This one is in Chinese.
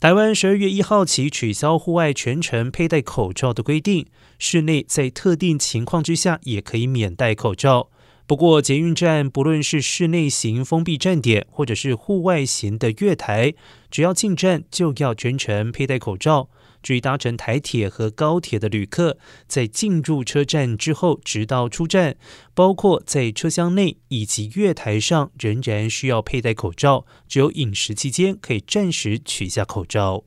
台湾十二月一号起取消户外全程佩戴口罩的规定，室内在特定情况之下也可以免戴口罩。不过，捷运站不论是室内型封闭站点，或者是户外型的月台，只要进站就要全程佩戴口罩。至于搭乘台铁和高铁的旅客，在进入车站之后，直到出站，包括在车厢内以及月台上，仍然需要佩戴口罩。只有饮食期间可以暂时取下口罩。